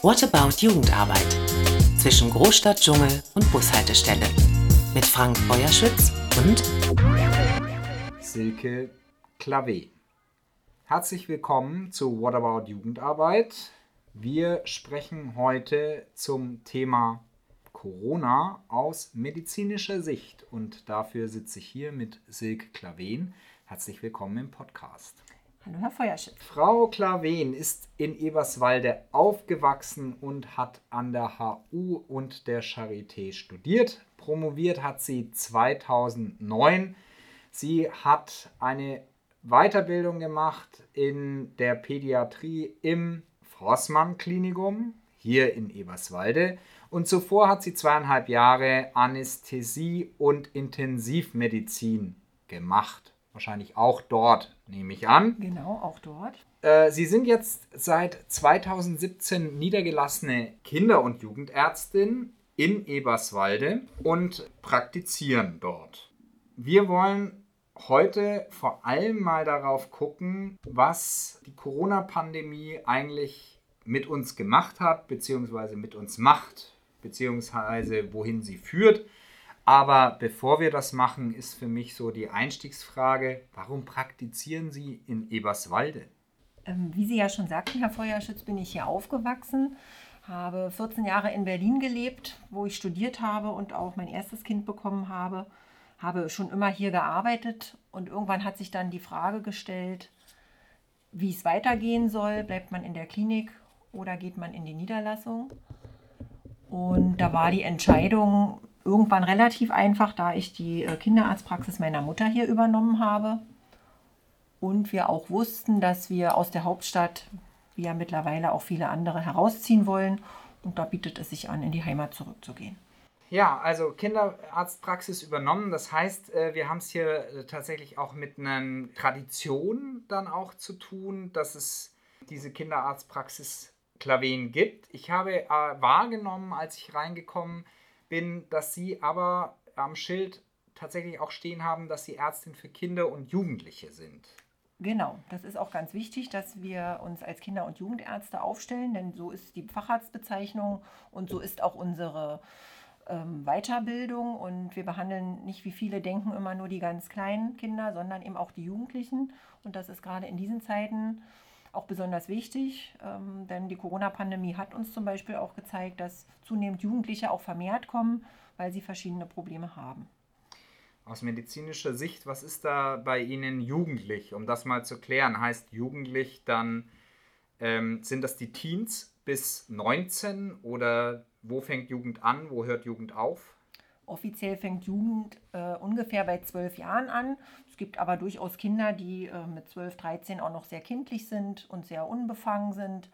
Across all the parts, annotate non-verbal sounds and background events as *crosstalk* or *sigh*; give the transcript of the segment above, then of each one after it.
What About Jugendarbeit? Zwischen Großstadt, Dschungel und Bushaltestelle. Mit Frank Feuerschütz und Silke Klavé. Herzlich willkommen zu What About Jugendarbeit. Wir sprechen heute zum Thema Corona aus medizinischer Sicht und dafür sitze ich hier mit Silke Klaven. Herzlich willkommen im Podcast. Hallo, Herr Feuerschütz. Frau Klaven ist in Eberswalde aufgewachsen und hat an der HU und der Charité studiert. Promoviert hat sie 2009. Sie hat eine Weiterbildung gemacht in der Pädiatrie im Forssmann Klinikum hier in Eberswalde. Und zuvor hat sie zweieinhalb Jahre Anästhesie und Intensivmedizin gemacht. Wahrscheinlich auch dort, nehme ich an. Genau, auch dort. Äh, Sie sind jetzt seit 2017 niedergelassene Kinder- und Jugendärztin in Eberswalde und praktizieren dort. Wir wollen heute vor allem mal darauf gucken, was die Corona-Pandemie eigentlich mit uns gemacht hat, beziehungsweise mit uns macht, beziehungsweise wohin sie führt. Aber bevor wir das machen, ist für mich so die Einstiegsfrage, warum praktizieren Sie in Eberswalde? Ähm, wie Sie ja schon sagten, Herr Feuerschütz, bin ich hier aufgewachsen, habe 14 Jahre in Berlin gelebt, wo ich studiert habe und auch mein erstes Kind bekommen habe, habe schon immer hier gearbeitet und irgendwann hat sich dann die Frage gestellt, wie es weitergehen soll. Bleibt man in der Klinik oder geht man in die Niederlassung? Und da war die Entscheidung irgendwann relativ einfach, da ich die äh, Kinderarztpraxis meiner Mutter hier übernommen habe. Und wir auch wussten, dass wir aus der Hauptstadt, wie ja mittlerweile auch viele andere, herausziehen wollen. Und da bietet es sich an, in die Heimat zurückzugehen. Ja, also Kinderarztpraxis übernommen. Das heißt, äh, wir haben es hier äh, tatsächlich auch mit einer Tradition dann auch zu tun, dass es diese Kinderarztpraxis Klaven gibt. Ich habe wahrgenommen, als ich reingekommen bin, dass Sie aber am Schild tatsächlich auch stehen haben, dass Sie Ärztin für Kinder und Jugendliche sind. Genau, das ist auch ganz wichtig, dass wir uns als Kinder- und Jugendärzte aufstellen, denn so ist die Facharztbezeichnung und so ist auch unsere ähm, Weiterbildung. Und wir behandeln nicht, wie viele denken, immer nur die ganz kleinen Kinder, sondern eben auch die Jugendlichen. Und das ist gerade in diesen Zeiten auch besonders wichtig, ähm, denn die Corona-Pandemie hat uns zum Beispiel auch gezeigt, dass zunehmend Jugendliche auch vermehrt kommen, weil sie verschiedene Probleme haben. Aus medizinischer Sicht, was ist da bei Ihnen jugendlich? Um das mal zu klären, heißt jugendlich dann, ähm, sind das die Teens bis 19 oder wo fängt Jugend an, wo hört Jugend auf? Offiziell fängt Jugend äh, ungefähr bei zwölf Jahren an. Es gibt aber durchaus Kinder, die äh, mit 12, 13 auch noch sehr kindlich sind und sehr unbefangen sind.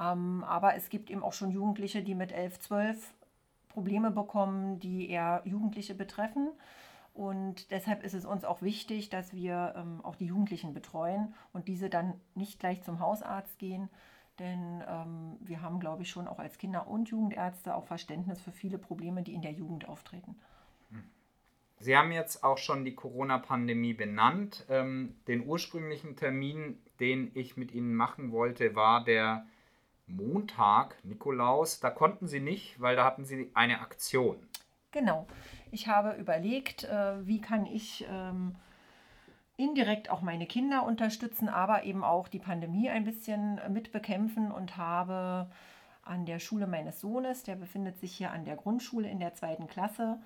Ähm, aber es gibt eben auch schon Jugendliche, die mit 11, 12 Probleme bekommen, die eher Jugendliche betreffen. Und deshalb ist es uns auch wichtig, dass wir ähm, auch die Jugendlichen betreuen und diese dann nicht gleich zum Hausarzt gehen, denn ähm, wir haben, glaube ich, schon auch als Kinder- und Jugendärzte auch Verständnis für viele Probleme, die in der Jugend auftreten. Sie haben jetzt auch schon die Corona-Pandemie benannt. Ähm, den ursprünglichen Termin, den ich mit Ihnen machen wollte, war der Montag, Nikolaus. Da konnten Sie nicht, weil da hatten Sie eine Aktion. Genau. Ich habe überlegt, äh, wie kann ich ähm, indirekt auch meine Kinder unterstützen, aber eben auch die Pandemie ein bisschen mitbekämpfen und habe an der Schule meines Sohnes, der befindet sich hier an der Grundschule in der zweiten Klasse,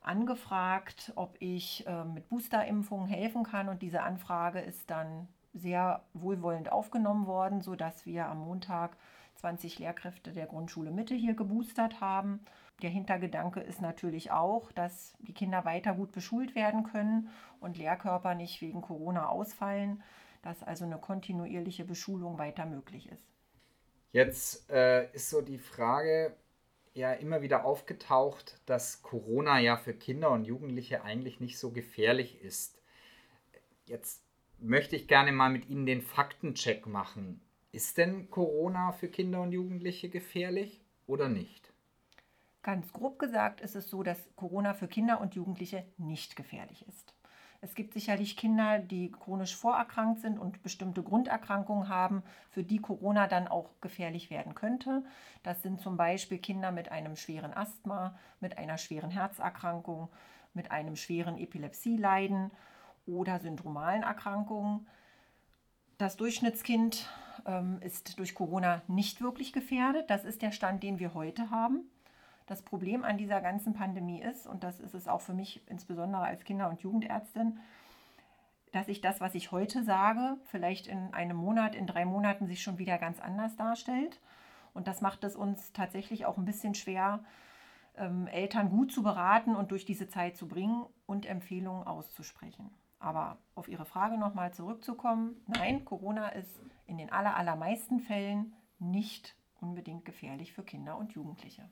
angefragt, ob ich äh, mit Boosterimpfungen helfen kann. Und diese Anfrage ist dann sehr wohlwollend aufgenommen worden, sodass wir am Montag 20 Lehrkräfte der Grundschule Mitte hier geboostert haben. Der Hintergedanke ist natürlich auch, dass die Kinder weiter gut beschult werden können und Lehrkörper nicht wegen Corona ausfallen, dass also eine kontinuierliche Beschulung weiter möglich ist. Jetzt äh, ist so die Frage ja immer wieder aufgetaucht, dass Corona ja für Kinder und Jugendliche eigentlich nicht so gefährlich ist. Jetzt möchte ich gerne mal mit Ihnen den Faktencheck machen. Ist denn Corona für Kinder und Jugendliche gefährlich oder nicht? Ganz grob gesagt ist es so, dass Corona für Kinder und Jugendliche nicht gefährlich ist. Es gibt sicherlich Kinder, die chronisch vorerkrankt sind und bestimmte Grunderkrankungen haben, für die Corona dann auch gefährlich werden könnte. Das sind zum Beispiel Kinder mit einem schweren Asthma, mit einer schweren Herzerkrankung, mit einem schweren Epilepsieleiden oder syndromalen Erkrankungen. Das Durchschnittskind ähm, ist durch Corona nicht wirklich gefährdet. Das ist der Stand, den wir heute haben. Das Problem an dieser ganzen Pandemie ist, und das ist es auch für mich insbesondere als Kinder- und Jugendärztin, dass ich das, was ich heute sage, vielleicht in einem Monat, in drei Monaten sich schon wieder ganz anders darstellt. Und das macht es uns tatsächlich auch ein bisschen schwer, ähm, Eltern gut zu beraten und durch diese Zeit zu bringen und Empfehlungen auszusprechen. Aber auf Ihre Frage nochmal zurückzukommen, nein, Corona ist in den aller, allermeisten Fällen nicht unbedingt gefährlich für Kinder und Jugendliche.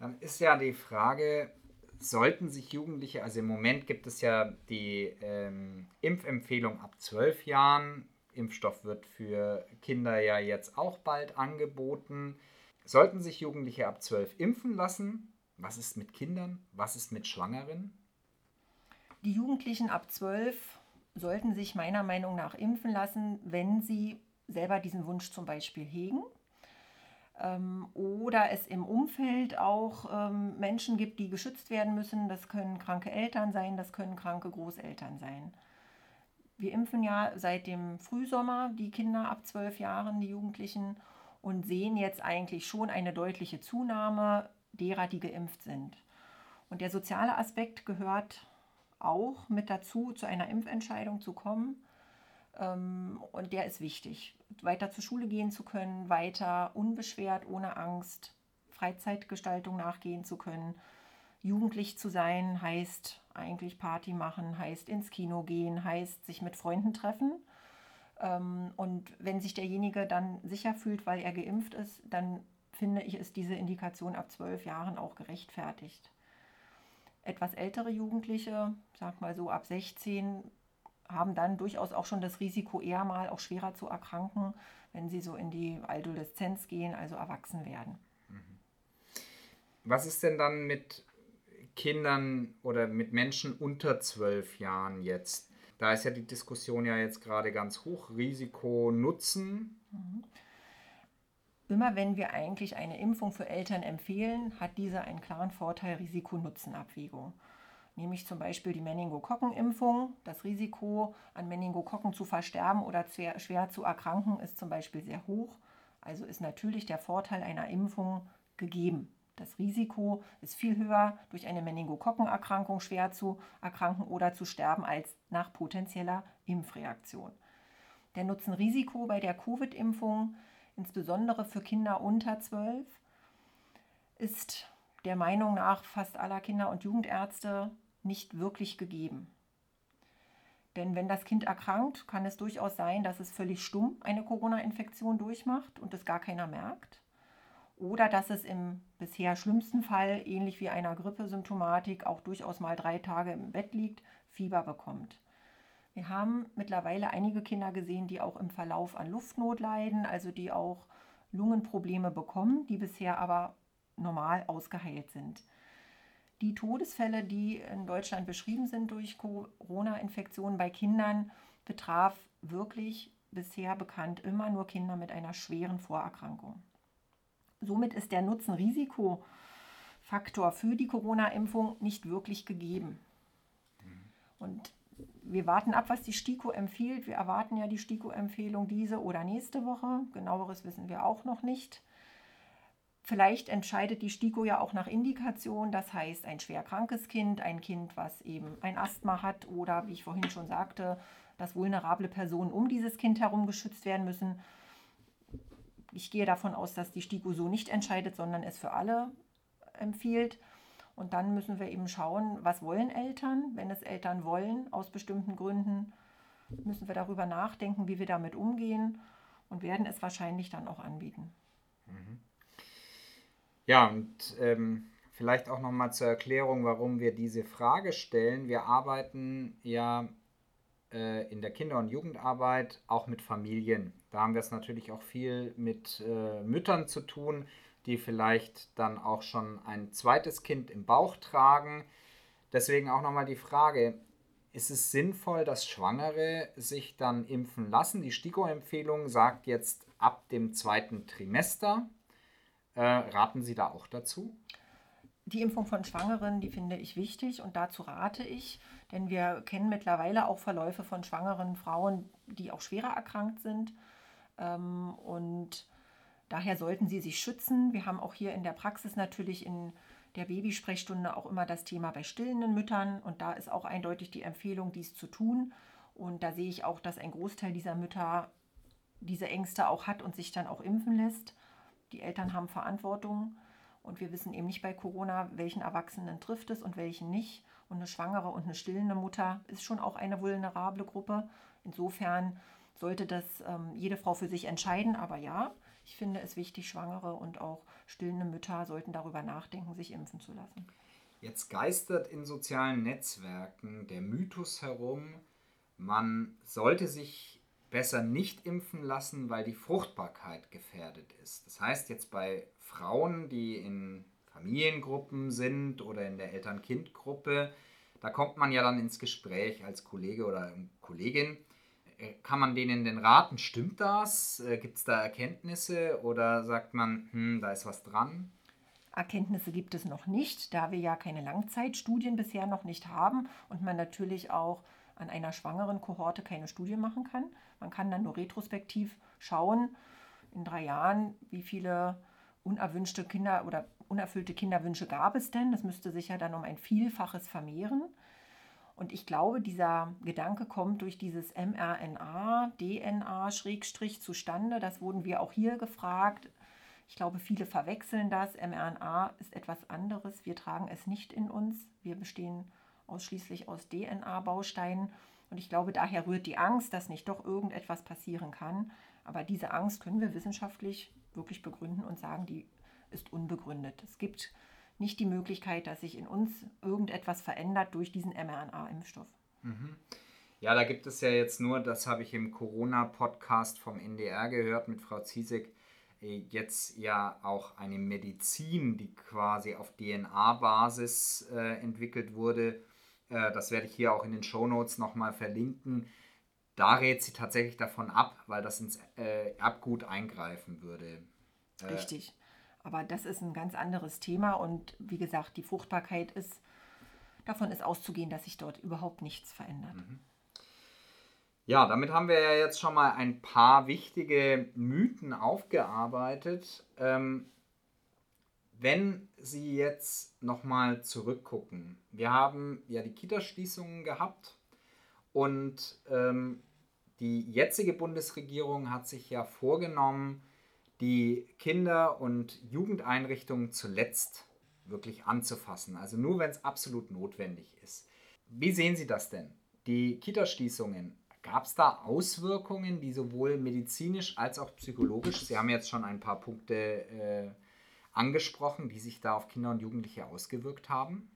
Dann ist ja die Frage, sollten sich Jugendliche, also im Moment gibt es ja die ähm, Impfempfehlung ab 12 Jahren, Impfstoff wird für Kinder ja jetzt auch bald angeboten. Sollten sich Jugendliche ab 12 impfen lassen? Was ist mit Kindern? Was ist mit Schwangeren? Die Jugendlichen ab 12 sollten sich meiner Meinung nach impfen lassen, wenn sie selber diesen Wunsch zum Beispiel hegen. Ähm, oder es im Umfeld auch ähm, Menschen gibt, die geschützt werden müssen. Das können kranke Eltern sein, das können kranke Großeltern sein. Wir impfen ja seit dem Frühsommer die Kinder ab 12 Jahren, die Jugendlichen, und sehen jetzt eigentlich schon eine deutliche Zunahme derer, die geimpft sind. Und der soziale Aspekt gehört auch mit dazu, zu einer Impfentscheidung zu kommen. Ähm, und der ist wichtig, weiter zur Schule gehen zu können, weiter unbeschwert, ohne Angst, Freizeitgestaltung nachgehen zu können. Jugendlich zu sein heißt eigentlich Party machen, heißt ins Kino gehen, heißt sich mit Freunden treffen. Ähm, und wenn sich derjenige dann sicher fühlt, weil er geimpft ist, dann finde ich, ist diese Indikation ab zwölf Jahren auch gerechtfertigt etwas ältere Jugendliche, sag mal so ab 16, haben dann durchaus auch schon das Risiko, eher mal auch schwerer zu erkranken, wenn sie so in die Adoleszenz gehen, also erwachsen werden. Was ist denn dann mit Kindern oder mit Menschen unter zwölf Jahren jetzt? Da ist ja die Diskussion ja jetzt gerade ganz hoch. Risiko, Nutzen. Mhm. Immer wenn wir eigentlich eine Impfung für Eltern empfehlen, hat diese einen klaren Vorteil Risiko-Nutzen-Abwägung. Nämlich zum Beispiel die Meningokokken-Impfung. Das Risiko, an Meningokokken zu versterben oder schwer zu erkranken, ist zum Beispiel sehr hoch. Also ist natürlich der Vorteil einer Impfung gegeben. Das Risiko ist viel höher, durch eine Meningokokkenerkrankung schwer zu erkranken oder zu sterben, als nach potenzieller Impfreaktion. Der Nutzen-Risiko bei der Covid-Impfung insbesondere für Kinder unter 12, ist der Meinung nach fast aller Kinder- und Jugendärzte nicht wirklich gegeben. Denn wenn das Kind erkrankt, kann es durchaus sein, dass es völlig stumm eine Corona-Infektion durchmacht und es gar keiner merkt. Oder dass es im bisher schlimmsten Fall, ähnlich wie einer Grippesymptomatik, auch durchaus mal drei Tage im Bett liegt, Fieber bekommt. Wir haben mittlerweile einige Kinder gesehen, die auch im Verlauf an Luftnot leiden, also die auch Lungenprobleme bekommen, die bisher aber normal ausgeheilt sind. Die Todesfälle, die in Deutschland beschrieben sind durch Corona-Infektionen bei Kindern, betraf wirklich bisher bekannt immer nur Kinder mit einer schweren Vorerkrankung. Somit ist der Nutzen-Risiko-Faktor für die Corona-Impfung nicht wirklich gegeben. Und wir warten ab, was die STIKO empfiehlt. Wir erwarten ja die STIKO-Empfehlung diese oder nächste Woche. Genaueres wissen wir auch noch nicht. Vielleicht entscheidet die STIKO ja auch nach Indikation, das heißt ein schwer krankes Kind, ein Kind, was eben ein Asthma hat oder, wie ich vorhin schon sagte, dass vulnerable Personen um dieses Kind herum geschützt werden müssen. Ich gehe davon aus, dass die STIKO so nicht entscheidet, sondern es für alle empfiehlt. Und dann müssen wir eben schauen, was wollen Eltern. Wenn es Eltern wollen, aus bestimmten Gründen, müssen wir darüber nachdenken, wie wir damit umgehen und werden es wahrscheinlich dann auch anbieten. Mhm. Ja, und ähm, vielleicht auch nochmal zur Erklärung, warum wir diese Frage stellen. Wir arbeiten ja äh, in der Kinder- und Jugendarbeit auch mit Familien. Da haben wir es natürlich auch viel mit äh, Müttern zu tun die vielleicht dann auch schon ein zweites Kind im Bauch tragen. Deswegen auch nochmal die Frage, ist es sinnvoll, dass Schwangere sich dann impfen lassen. Die STIKO-Empfehlung sagt jetzt ab dem zweiten Trimester. Äh, raten Sie da auch dazu? Die Impfung von Schwangeren, die finde ich wichtig und dazu rate ich, denn wir kennen mittlerweile auch Verläufe von schwangeren Frauen, die auch schwerer erkrankt sind. Ähm, und daher sollten sie sich schützen. Wir haben auch hier in der Praxis natürlich in der Babysprechstunde auch immer das Thema bei stillenden Müttern und da ist auch eindeutig die Empfehlung, dies zu tun. Und da sehe ich auch, dass ein Großteil dieser Mütter diese Ängste auch hat und sich dann auch impfen lässt. Die Eltern haben Verantwortung und wir wissen eben nicht bei Corona, welchen Erwachsenen trifft es und welchen nicht. Und eine schwangere und eine stillende Mutter ist schon auch eine vulnerable Gruppe. Insofern sollte das ähm, jede Frau für sich entscheiden. Aber ja, ich finde es wichtig, Schwangere und auch stillende Mütter sollten darüber nachdenken, sich impfen zu lassen. Jetzt geistert in sozialen Netzwerken der Mythos herum, man sollte sich besser nicht impfen lassen, weil die Fruchtbarkeit gefährdet ist. Das heißt jetzt bei Frauen, die in Familiengruppen sind oder in der Eltern-Kind-Gruppe, da kommt man ja dann ins Gespräch als Kollege oder Kollegin äh, kann man denen denn raten? Stimmt das? Äh, gibt es da Erkenntnisse oder sagt man, hm, da ist was dran? Erkenntnisse gibt es noch nicht, da wir ja keine Langzeitstudien bisher noch nicht haben und man natürlich auch an einer schwangeren Kohorte keine Studie machen kann. Man kann dann nur retrospektiv schauen, in drei Jahren, wie viele unerwünschte Kinder oder unerfüllte Kinderwünsche gab es denn. Das müsste sich ja dann um ein Vielfaches vermehren. Und ich glaube, dieser Gedanke kommt durch dieses mRNA, DNA Schrägstrich zustande. Das wurden wir auch hier gefragt. Ich glaube, viele verwechseln das. mRNA ist etwas anderes. Wir tragen es nicht in uns. Wir bestehen ausschließlich aus DNA-Bausteinen. Und ich glaube, daher rührt die Angst, dass nicht doch irgendetwas passieren kann. Aber diese Angst können wir wissenschaftlich wirklich begründen und sagen, die ist unbegründet. Es gibt nicht die Möglichkeit, dass sich in uns irgendetwas verändert durch diesen mRNA-Impfstoff. Mhm. Ja, da gibt es ja jetzt nur, das habe ich im Corona-Podcast vom NDR gehört mit Frau Ziesek, äh, jetzt ja auch eine Medizin, die quasi auf DNA-Basis äh, entwickelt wurde. Äh, das werde ich hier auch in den Shownotes nochmal verlinken. Da rät sie tatsächlich davon ab, weil das ins äh, Erbgut eingreifen würde. Äh, Richtig. Aber das ist ein ganz anderes Thema und wie gesagt, die Fruchtbarkeit ist, davon ist auszugehen, dass sich dort überhaupt nichts verändert. Mhm. Ja, damit haben wir ja jetzt schon mal ein paar wichtige Mythen aufgearbeitet. Ähm, wenn Sie jetzt nochmal zurückgucken, wir haben ja die Kitaschließungen gehabt und ähm, die jetzige Bundesregierung hat sich ja vorgenommen, die Kinder- und Jugendeinrichtungen zuletzt wirklich anzufassen. Also nur, wenn es absolut notwendig ist. Wie sehen Sie das denn? Die Kitaschließungen, gab es da Auswirkungen, die sowohl medizinisch als auch psychologisch, Sie haben jetzt schon ein paar Punkte äh, angesprochen, die sich da auf Kinder und Jugendliche ausgewirkt haben?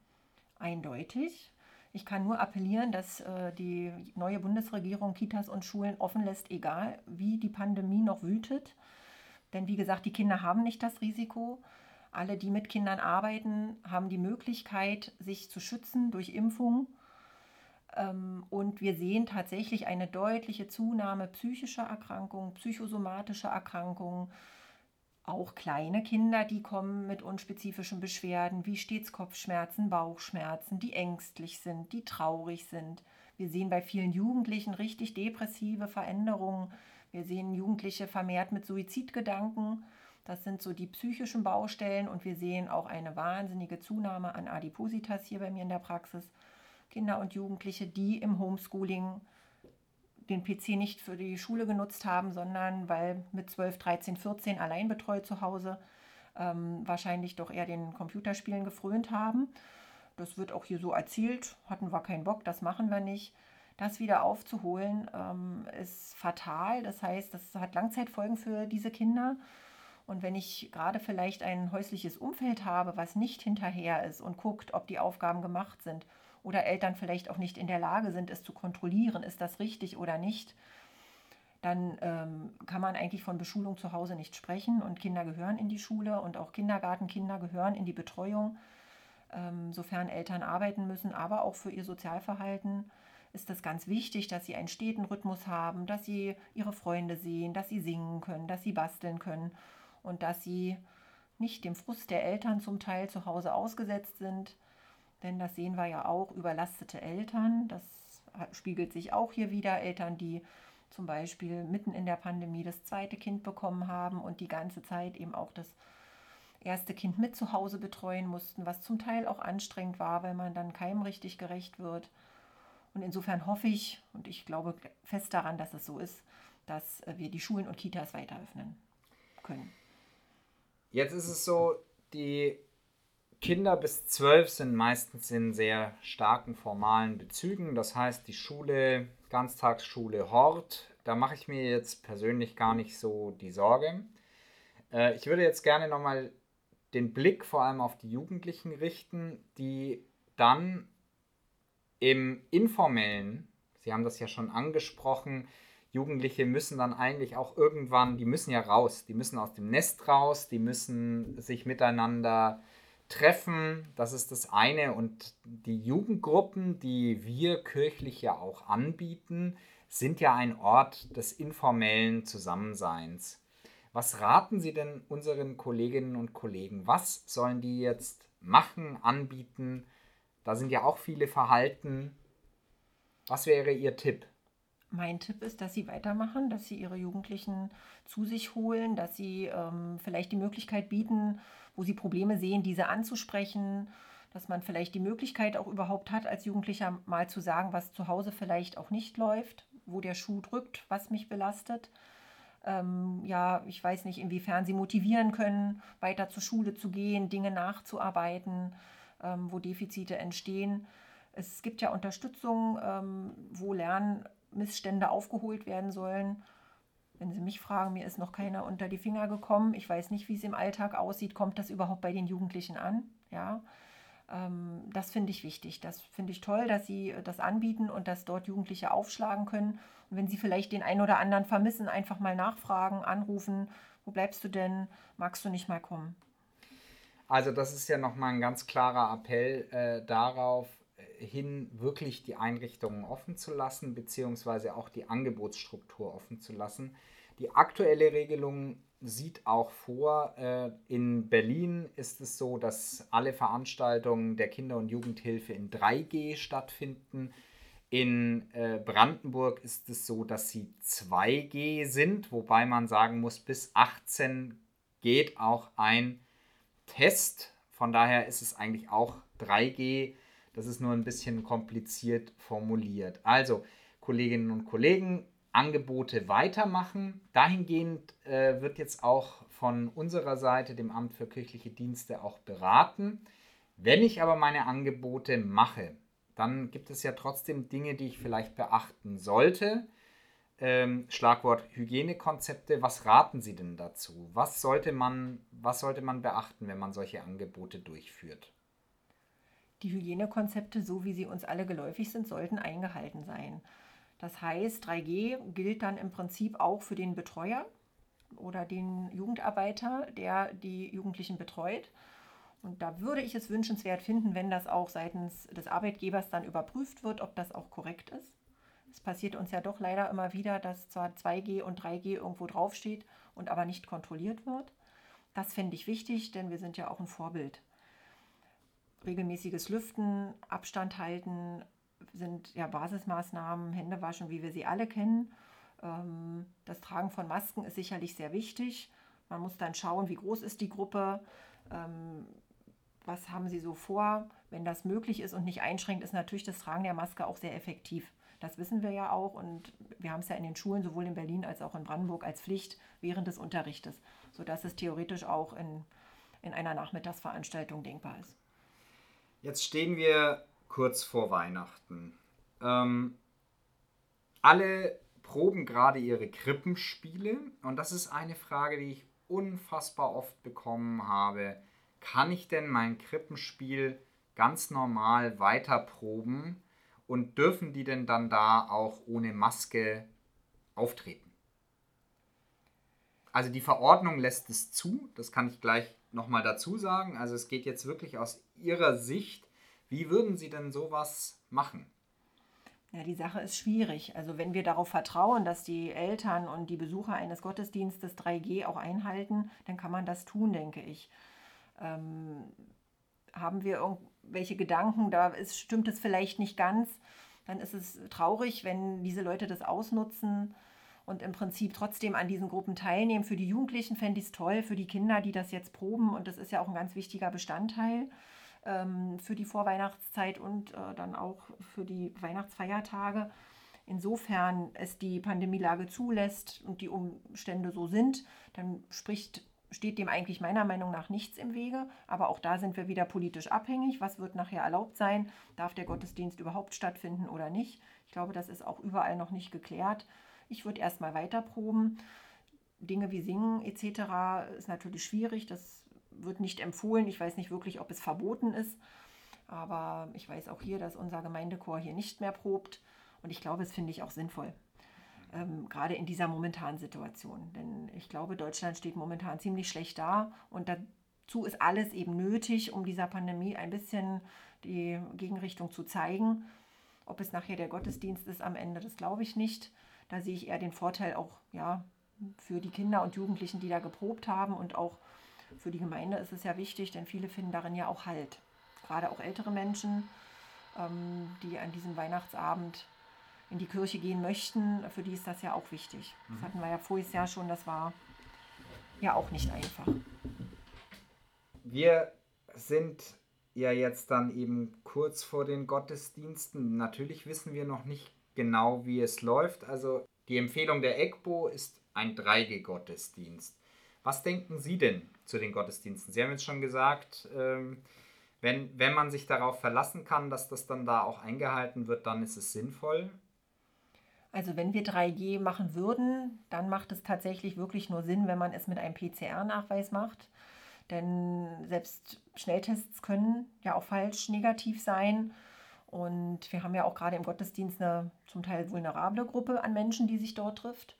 Eindeutig. Ich kann nur appellieren, dass äh, die neue Bundesregierung Kitas und Schulen offen lässt, egal wie die Pandemie noch wütet. Denn wie gesagt, die Kinder haben nicht das Risiko. Alle, die mit Kindern arbeiten, haben die Möglichkeit, sich zu schützen durch Impfung. Ähm, und wir sehen tatsächlich eine deutliche Zunahme psychischer Erkrankungen, psychosomatischer Erkrankungen. Auch kleine Kinder, die kommen mit unspezifischen Beschwerden wie stets Kopfschmerzen, Bauchschmerzen, die ängstlich sind, die traurig sind. Wir sehen bei vielen Jugendlichen richtig depressive Veränderungen wir sehen Jugendliche vermehrt mit Suizidgedanken. Das sind so die psychischen Baustellen und wir sehen auch eine wahnsinnige Zunahme an Adipositas hier bei mir in der Praxis. Kinder und Jugendliche, die im Homeschooling den PC nicht für die Schule genutzt haben, sondern weil mit 12, 13, 14 allein betreut zu Hause ähm, wahrscheinlich doch eher den Computerspielen gefrönt haben. Das wird auch hier so erzählt, hatten wir keinen Bock, das machen wir nicht das wieder aufzuholen, ähm, ist fatal. Das heißt, das hat Langzeitfolgen für diese Kinder. Und wenn ich gerade vielleicht ein häusliches Umfeld habe, was nicht hinterher ist und guckt, ob die Aufgaben gemacht sind oder Eltern vielleicht auch nicht in der Lage sind, es zu kontrollieren, ist das richtig oder nicht, dann ähm, kann man eigentlich von Beschulung zu Hause nicht sprechen. Und Kinder gehören in die Schule und auch Kindergartenkinder gehören in die Betreuung, ähm, sofern Eltern arbeiten müssen, aber auch für ihr Sozialverhalten ist das ganz wichtig, dass sie einen steten Rhythmus haben, dass sie ihre Freunde sehen, dass sie singen können, dass sie basteln können und dass sie nicht dem Frust der Eltern zum Teil zu Hause ausgesetzt sind. Denn das sehen wir ja auch, überlastete Eltern. Das spiegelt sich auch hier wieder. Eltern, die zum Beispiel mitten in der Pandemie das zweite Kind bekommen haben und die ganze Zeit eben auch das erste Kind mit zu Hause betreuen mussten, was zum Teil auch anstrengend war, weil man dann keinem richtig gerecht wird. Und insofern hoffe ich und ich glaube fest daran, dass es so ist, dass äh, wir die Schulen und Kitas weiter öffnen können. Jetzt ist es so, die Kinder bis zwölf sind meistens in sehr starken formalen Bezügen. Das heißt, die Schule, Ganztagsschule Hort, da mache ich mir jetzt persönlich gar nicht so die Sorge. Äh, ich würde jetzt gerne nochmal den Blick vor allem auf die Jugendlichen richten, die dann im informellen, Sie haben das ja schon angesprochen, Jugendliche müssen dann eigentlich auch irgendwann, die müssen ja raus, die müssen aus dem Nest raus, die müssen sich miteinander treffen, das ist das eine. Und die Jugendgruppen, die wir kirchlich ja auch anbieten, sind ja ein Ort des informellen Zusammenseins. Was raten Sie denn unseren Kolleginnen und Kollegen? Was sollen die jetzt machen, anbieten, da sind ja auch viele Verhalten. Was wäre Ihr Tipp? Mein Tipp ist, dass Sie weitermachen, dass Sie Ihre Jugendlichen zu sich holen, dass Sie ähm, vielleicht die Möglichkeit bieten, wo Sie Probleme sehen, diese anzusprechen, dass man vielleicht die Möglichkeit auch überhaupt hat, als Jugendlicher mal zu sagen, was zu Hause vielleicht auch nicht läuft, wo der Schuh drückt, was mich belastet. Ähm, ja, ich weiß nicht, inwiefern Sie motivieren können, weiter zur Schule zu gehen, Dinge nachzuarbeiten ähm, wo Defizite entstehen. Es gibt ja Unterstützung, ähm, wo Lernmissstände aufgeholt werden sollen. Wenn Sie mich fragen, mir ist noch keiner unter die Finger gekommen. Ich weiß nicht, wie es im Alltag aussieht. Kommt das überhaupt bei den Jugendlichen an? Ja, ähm, das finde ich wichtig. Das finde ich toll, dass Sie das anbieten und dass dort Jugendliche aufschlagen können. Und wenn Sie vielleicht den einen oder anderen vermissen, einfach mal nachfragen, anrufen. Wo bleibst du denn? Magst du nicht mal kommen? Also das ist ja nochmal ein ganz klarer Appell äh, darauf, äh, hin wirklich die Einrichtungen offen zu lassen, beziehungsweise auch die Angebotsstruktur offen zu lassen. Die aktuelle Regelung sieht auch vor, äh, in Berlin ist es so, dass alle Veranstaltungen der Kinder- und Jugendhilfe in 3G stattfinden. In äh, Brandenburg ist es so, dass sie 2G sind, wobei man sagen muss, bis 18 geht auch ein Test. Von daher ist es eigentlich auch 3G. Das ist nur ein bisschen kompliziert formuliert. Also, Kolleginnen und Kollegen, Angebote weitermachen. Dahingehend äh, wird jetzt auch von unserer Seite, dem Amt für kirchliche Dienste, auch beraten. Wenn ich aber meine Angebote mache, dann gibt es ja trotzdem Dinge, die ich vielleicht beachten sollte. Ähm, Schlagwort Hygienekonzepte. Was raten Sie denn dazu? Was sollte, man, was sollte man beachten, wenn man solche Angebote durchführt? Die Hygienekonzepte, so wie sie uns alle geläufig sind, sollten eingehalten sein. Das heißt, 3G gilt dann im Prinzip auch für den Betreuer oder den Jugendarbeiter, der die Jugendlichen betreut. Und da würde ich es wünschenswert finden, wenn das auch seitens des Arbeitgebers dann überprüft wird, ob das auch korrekt ist. Es passiert uns ja doch leider immer wieder, dass zwar 2G und 3G irgendwo draufsteht und aber nicht kontrolliert wird. Das fände ich wichtig, denn wir sind ja auch ein Vorbild. Regelmäßiges Lüften, Abstand halten sind ja Basismaßnahmen, Hände waschen, wie wir sie alle kennen. Ähm, das Tragen von Masken ist sicherlich sehr wichtig. Man muss dann schauen, wie groß ist die Gruppe, ähm, was haben sie so vor. Wenn das möglich ist und nicht einschränkt, ist natürlich das Tragen der Maske auch sehr effektiv. Das wissen wir ja auch und wir haben es ja in den Schulen sowohl in Berlin als auch in Brandenburg als Pflicht während des Unterrichtes, sodass es theoretisch auch in, in einer Nachmittagsveranstaltung denkbar ist. Jetzt stehen wir kurz vor Weihnachten. Ähm, alle proben gerade ihre Krippenspiele und das ist eine Frage, die ich unfassbar oft bekommen habe. Kann ich denn mein Krippenspiel ganz normal weiter proben? Und dürfen die denn dann da auch ohne Maske auftreten? Also die Verordnung lässt es zu, das kann ich gleich nochmal dazu sagen. Also es geht jetzt wirklich aus Ihrer Sicht, wie würden Sie denn sowas machen? Ja, die Sache ist schwierig. Also wenn wir darauf vertrauen, dass die Eltern und die Besucher eines Gottesdienstes 3G auch einhalten, dann kann man das tun, denke ich. Ähm, haben wir irgendwelche Gedanken, da ist, stimmt es vielleicht nicht ganz, dann ist es traurig, wenn diese Leute das ausnutzen und im Prinzip trotzdem an diesen Gruppen teilnehmen. Für die Jugendlichen fände ich es toll, für die Kinder, die das jetzt proben und das ist ja auch ein ganz wichtiger Bestandteil ähm, für die Vorweihnachtszeit und äh, dann auch für die Weihnachtsfeiertage. Insofern es die Pandemielage zulässt und die Umstände so sind, dann spricht, steht dem eigentlich meiner Meinung nach nichts im Wege. Aber auch da sind wir wieder politisch abhängig. Was wird nachher erlaubt sein? Darf der Gottesdienst überhaupt stattfinden oder nicht? Ich glaube, das ist auch überall noch nicht geklärt. Ich würde erstmal weiter proben. Dinge wie Singen etc. ist natürlich schwierig. Das wird nicht empfohlen. Ich weiß nicht wirklich, ob es verboten ist. Aber ich weiß auch hier, dass unser Gemeindechor hier nicht mehr probt. Und ich glaube, es finde ich auch sinnvoll. Ähm, gerade in dieser momentanen Situation. Denn ich glaube, Deutschland steht momentan ziemlich schlecht da. Und dazu ist alles eben nötig, um dieser Pandemie ein bisschen die Gegenrichtung zu zeigen. Ob es nachher der Gottesdienst ist am Ende, das glaube ich nicht. Da sehe ich eher den Vorteil auch ja, für die Kinder und Jugendlichen, die da geprobt haben und auch für die Gemeinde ist es ja wichtig, denn viele finden darin ja auch Halt. Gerade auch ältere Menschen, ähm, die an diesem Weihnachtsabend in die Kirche gehen möchten, für die ist das ja auch wichtig. Das mhm. hatten wir ja voriges Jahr schon, das war ja auch nicht einfach. Wir sind ja jetzt dann eben kurz vor den Gottesdiensten. Natürlich wissen wir noch nicht genau, wie es läuft. Also die Empfehlung der EGBO ist ein 3G-Gottesdienst. Was denken Sie denn zu den Gottesdiensten? Sie haben jetzt schon gesagt, ähm, wenn, wenn man sich darauf verlassen kann, dass das dann da auch eingehalten wird, dann ist es sinnvoll. Also wenn wir 3G machen würden, dann macht es tatsächlich wirklich nur Sinn, wenn man es mit einem PCR-Nachweis macht. Denn selbst Schnelltests können ja auch falsch negativ sein. Und wir haben ja auch gerade im Gottesdienst eine zum Teil vulnerable Gruppe an Menschen, die sich dort trifft,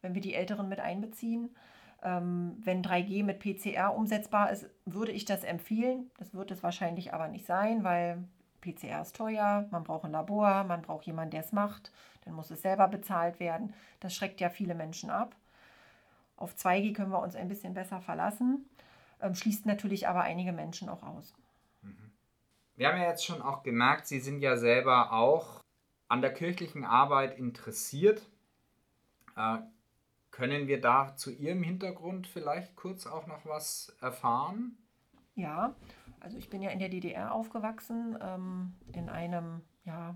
wenn wir die Älteren mit einbeziehen. Ähm, wenn 3G mit PCR umsetzbar ist, würde ich das empfehlen. Das wird es wahrscheinlich aber nicht sein, weil PCR ist teuer, man braucht ein Labor, man braucht jemanden, der es macht, dann muss es selber bezahlt werden. Das schreckt ja viele Menschen ab. Auf 2G können wir uns ein bisschen besser verlassen, ähm, schließt natürlich aber einige Menschen auch aus. Wir haben ja jetzt schon auch gemerkt, Sie sind ja selber auch an der kirchlichen Arbeit interessiert. Äh, können wir da zu Ihrem Hintergrund vielleicht kurz auch noch was erfahren? Ja, also ich bin ja in der DDR aufgewachsen, ähm, in einem ja,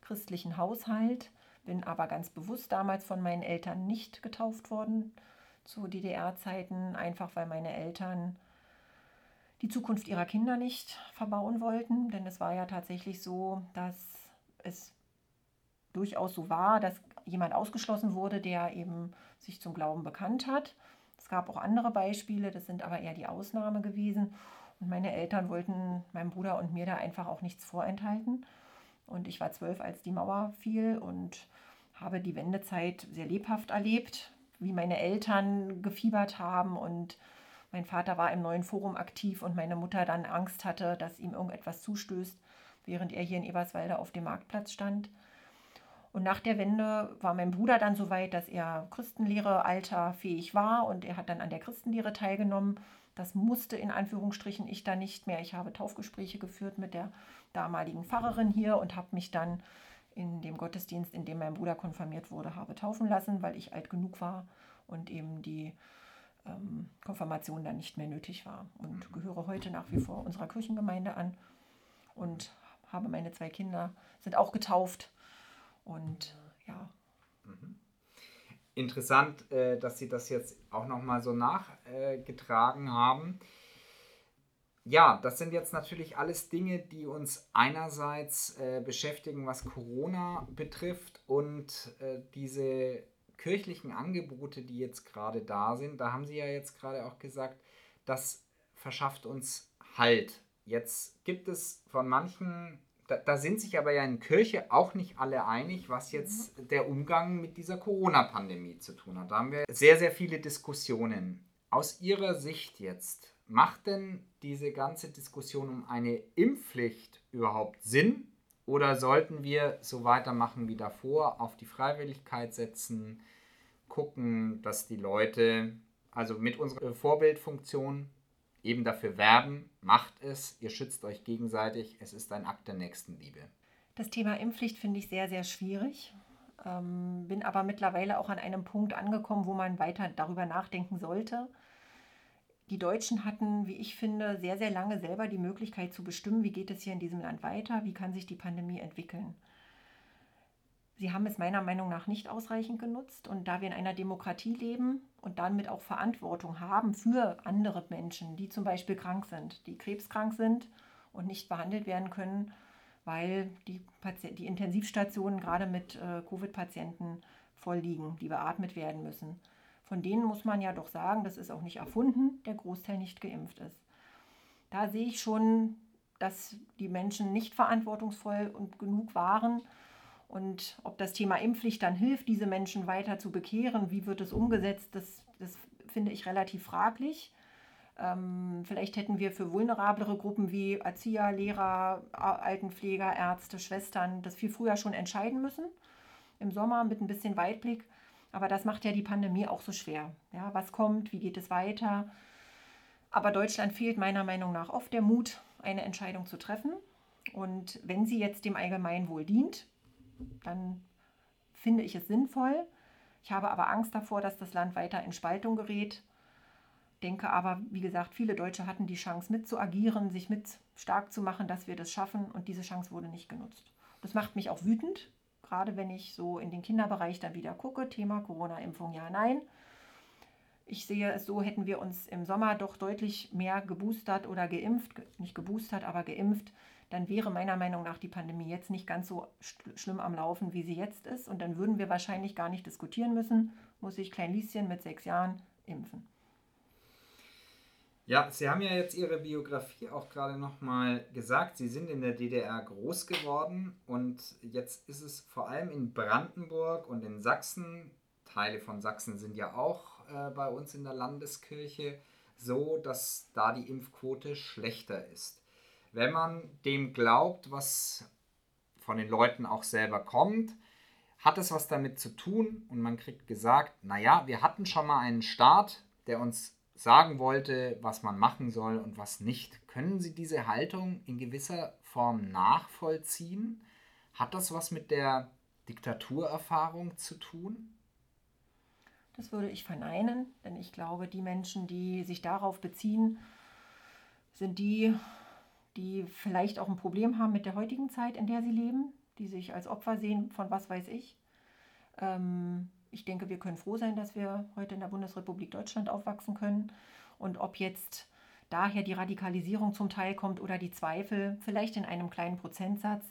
christlichen Haushalt, bin aber ganz bewusst damals von meinen Eltern nicht getauft worden zu DDR-Zeiten, einfach weil meine Eltern die Zukunft ihrer Kinder nicht verbauen wollten. Denn es war ja tatsächlich so, dass es durchaus so war, dass jemand ausgeschlossen wurde, der eben sich zum Glauben bekannt hat. Es gab auch andere Beispiele, das sind aber eher die Ausnahme gewesen. Und meine Eltern wollten meinem Bruder und mir da einfach auch nichts vorenthalten. Und ich war zwölf, als die Mauer fiel und habe die Wendezeit sehr lebhaft erlebt, wie meine Eltern gefiebert haben und mein Vater war im neuen Forum aktiv und meine Mutter dann Angst hatte, dass ihm irgendetwas zustößt, während er hier in Eberswalde auf dem Marktplatz stand. Und nach der Wende war mein Bruder dann so weit, dass er Christenlehre alterfähig war und er hat dann an der Christenlehre teilgenommen. Das musste in Anführungsstrichen ich dann nicht mehr. Ich habe Taufgespräche geführt mit der damaligen Pfarrerin hier und habe mich dann in dem Gottesdienst, in dem mein Bruder konfirmiert wurde, habe taufen lassen, weil ich alt genug war und eben die ähm, Konfirmation dann nicht mehr nötig war. Und gehöre heute nach wie vor unserer Kirchengemeinde an und habe meine zwei Kinder, sind auch getauft und ja. Mhm. Interessant, äh, dass Sie das jetzt auch nochmal so nachgetragen haben. Ja, das sind jetzt natürlich alles Dinge, die uns einerseits äh, beschäftigen, was Corona betrifft und äh, diese kirchlichen Angebote, die jetzt gerade da sind. Da haben Sie ja jetzt gerade auch gesagt, das verschafft uns Halt. Jetzt gibt es von manchen da, da, sind sich aber ja in Kirche auch nicht alle einig, was jetzt der Umgang mit dieser Corona-Pandemie zu tun hat. Da haben wir sehr, sehr viele Diskussionen. Aus Ihrer Sicht jetzt, macht denn diese ganze Diskussion um eine Impfpflicht überhaupt Sinn? Oder sollten wir so weitermachen wie davor, auf die Freiwilligkeit setzen, gucken, dass die Leute, also mit unserer Vorbildfunktion, eben dafür werben, macht es, ihr schützt euch gegenseitig, es ist ein Akt der Nächstenliebe. Das Thema Impfpflicht finde ich sehr, sehr schwierig. Ähm, bin aber mittlerweile auch an einem Punkt angekommen, wo man weiter darüber nachdenken sollte. Die Deutschen hatten, wie ich finde, sehr, sehr lange selber die Möglichkeit zu bestimmen, wie geht es hier in diesem Land weiter, wie kann sich die Pandemie entwickeln. Sie haben es meiner Meinung nach nicht ausreichend genutzt. Und da wir in einer Demokratie leben und damit auch Verantwortung haben für andere Menschen, die zum Beispiel krank sind, die krebskrank sind und nicht behandelt werden können, weil die, die Intensivstationen gerade mit äh, Covid-Patienten voll liegen, die beatmet werden müssen von denen muss man ja doch sagen, das ist auch nicht erfunden, der Großteil nicht geimpft ist. Da sehe ich schon, dass die Menschen nicht verantwortungsvoll und genug waren. Und ob das Thema Impfpflicht dann hilft, diese Menschen weiter zu bekehren, wie wird es umgesetzt, das, das finde ich relativ fraglich. Ähm, vielleicht hätten wir für vulnerablere Gruppen wie Erzieher, Lehrer, Altenpfleger, Ärzte, Schwestern das viel früher schon entscheiden müssen. Im Sommer mit ein bisschen Weitblick. Aber das macht ja die Pandemie auch so schwer. Ja, was kommt, wie geht es weiter? Aber Deutschland fehlt meiner Meinung nach oft der Mut, eine Entscheidung zu treffen. Und wenn sie jetzt dem Allgemeinwohl dient, dann finde ich es sinnvoll. Ich habe aber Angst davor, dass das Land weiter in Spaltung gerät. Denke aber, wie gesagt, viele Deutsche hatten die Chance mitzuagieren, sich mit stark zu machen, dass wir das schaffen und diese Chance wurde nicht genutzt. Das macht mich auch wütend, gerade wenn ich so in den Kinderbereich dann wieder gucke, Thema Corona-Impfung ja, nein. Ich sehe es so, hätten wir uns im Sommer doch deutlich mehr geboostert oder geimpft, nicht geboostert, aber geimpft, dann wäre meiner Meinung nach die Pandemie jetzt nicht ganz so schlimm am Laufen, wie sie jetzt ist. Und dann würden wir wahrscheinlich gar nicht diskutieren müssen, muss ich Klein Lieschen mit sechs Jahren impfen. Ja, Sie haben ja jetzt Ihre Biografie auch gerade nochmal gesagt. Sie sind in der DDR groß geworden und jetzt ist es vor allem in Brandenburg und in Sachsen, Teile von Sachsen sind ja auch äh, bei uns in der Landeskirche, so, dass da die Impfquote schlechter ist. Wenn man dem glaubt, was von den Leuten auch selber kommt, hat es was damit zu tun und man kriegt gesagt, naja, wir hatten schon mal einen Staat, der uns sagen wollte, was man machen soll und was nicht. Können Sie diese Haltung in gewisser Form nachvollziehen? Hat das was mit der Diktaturerfahrung zu tun? Das würde ich verneinen, denn ich glaube, die Menschen, die sich darauf beziehen, sind die, die vielleicht auch ein Problem haben mit der heutigen Zeit, in der sie leben, die sich als Opfer sehen von was weiß ich. Ähm, ich denke, wir können froh sein, dass wir heute in der Bundesrepublik Deutschland aufwachsen können. Und ob jetzt daher die Radikalisierung zum Teil kommt oder die Zweifel, vielleicht in einem kleinen Prozentsatz.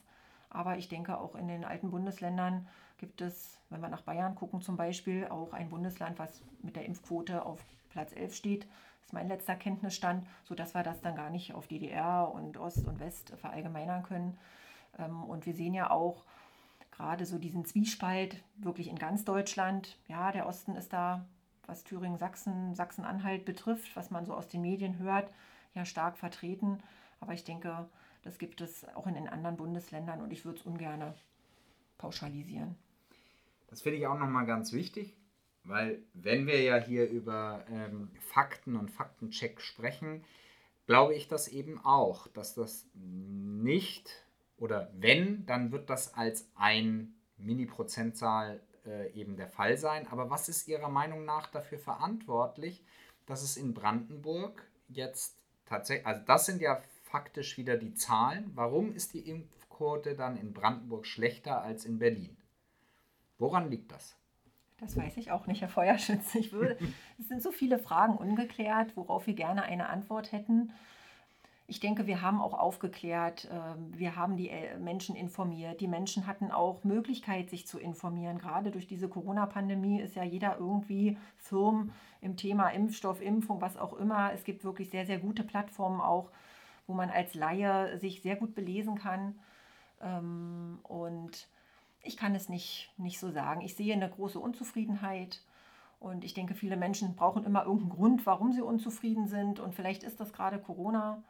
Aber ich denke, auch in den alten Bundesländern gibt es, wenn wir nach Bayern gucken zum Beispiel, auch ein Bundesland, was mit der Impfquote auf Platz 11 steht. Das ist mein letzter Kenntnisstand, sodass wir das dann gar nicht auf DDR und Ost und West verallgemeinern können. Ähm, und wir sehen ja auch, gerade so diesen Zwiespalt wirklich in ganz Deutschland. Ja, der Osten ist da, was Thüringen, Sachsen, Sachsen-Anhalt betrifft, was man so aus den Medien hört, ja stark vertreten. Aber ich denke, das gibt es auch in den anderen Bundesländern und ich würde es ungern pauschalisieren. Das finde ich auch nochmal ganz wichtig, weil wenn wir ja hier über ähm, Fakten und Faktencheck sprechen, glaube ich das eben auch, dass das nicht oder wenn, dann wird das als ein Mini-Prozentzahl äh, eben der Fall sein. Aber was ist Ihrer Meinung nach dafür verantwortlich, dass es in Brandenburg jetzt tatsächlich, also das sind ja faktisch wieder die Zahlen. Warum ist die Impfquote dann in Brandenburg schlechter als in Berlin? Woran liegt das? Das weiß ich auch nicht, Herr Feuerschütze. Ich würde, *laughs* es sind so viele Fragen ungeklärt, worauf wir gerne eine Antwort hätten ich denke, wir haben auch aufgeklärt, ähm, wir haben die äh, Menschen informiert. Die Menschen hatten auch Möglichkeit, sich zu informieren. Gerade durch diese Corona-Pandemie ist ja jeder irgendwie firm im Thema Impfstoff, Impfung, was auch immer. Es gibt wirklich sehr, sehr gute Plattformen auch, wo man als Laie sich sehr gut belesen kann. Ähm, und ich kann es nicht, nicht so sagen. Ich sehe eine große Unzufriedenheit. Und ich denke, viele Menschen brauchen immer irgendeinen Grund, warum sie unzufrieden sind. Und vielleicht ist das gerade Corona.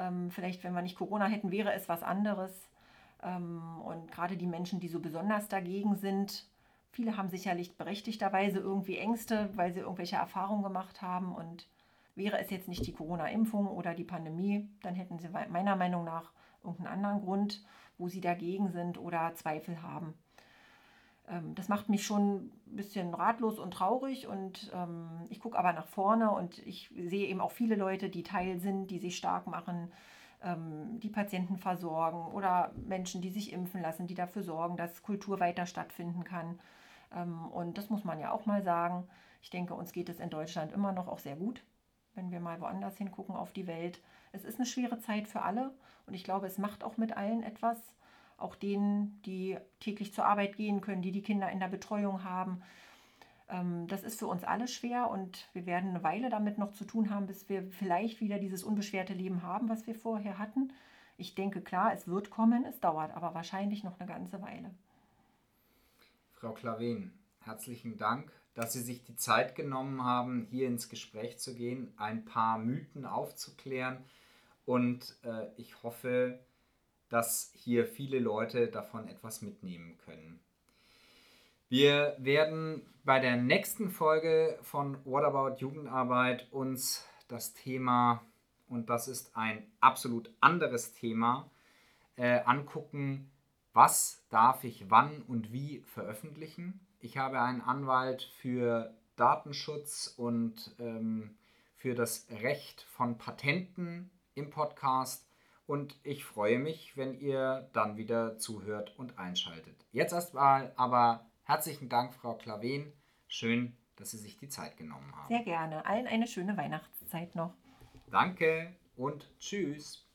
Ähm, vielleicht, wenn wir nicht Corona hätten, wäre es was anderes. Ähm, und gerade die Menschen, die so besonders dagegen sind, viele haben sicherlich berechtigterweise irgendwie Ängste, weil sie irgendwelche Erfahrungen gemacht haben. Und wäre es jetzt nicht die Corona-Impfung oder die Pandemie, dann hätten sie meiner Meinung nach irgendeinen anderen Grund, wo sie dagegen sind oder Zweifel haben. Ähm, das macht mich schon ein bisschen ratlos und traurig und ähm, ich gucke aber nach vorne und ich sehe eben auch viele Leute, die Teil sind, die sich stark machen, ähm, die Patienten versorgen oder Menschen, die sich impfen lassen, die dafür sorgen, dass Kultur weiter stattfinden kann. Ähm, und das muss man ja auch mal sagen. Ich denke, uns geht es in Deutschland immer noch auch sehr gut, wenn wir mal woanders hingucken auf die Welt. Es ist eine schwere Zeit für alle und ich glaube, es macht auch mit allen etwas auch denen, die täglich zur Arbeit gehen können, die die Kinder in der Betreuung haben. Ähm, das ist für uns alle schwer und wir werden eine Weile damit noch zu tun haben, bis wir vielleicht wieder dieses unbeschwerte Leben haben, was wir vorher hatten. Ich denke, klar, es wird kommen, es dauert aber wahrscheinlich noch eine ganze Weile. Frau Klaven, herzlichen Dank, dass Sie sich die Zeit genommen haben, hier ins Gespräch zu gehen, ein paar Mythen aufzuklären. Und äh, ich hoffe, dass hier viele Leute davon etwas mitnehmen können. Wir werden bei der nächsten Folge von What About Jugendarbeit uns das Thema, und das ist ein absolut anderes Thema, äh, angucken, was darf ich wann und wie veröffentlichen. Ich habe einen Anwalt für Datenschutz und ähm, für das Recht von Patenten im Podcast und ich freue mich, wenn ihr dann wieder zuhört und einschaltet. Jetzt erstmal aber herzlichen Dank, Frau Klaven. Schön, dass Sie sich die Zeit genommen haben. Sehr gerne. Allen eine schöne Weihnachtszeit noch. Danke und tschüss.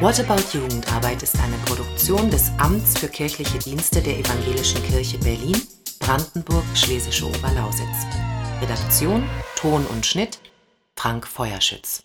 What About Jugendarbeit ist eine Produktion des Amts für kirchliche Dienste der Evangelischen Kirche Berlin, Brandenburg, Schlesische Oberlausitz. Redaktion, Ton und Schnitt Frank Feuerschütz.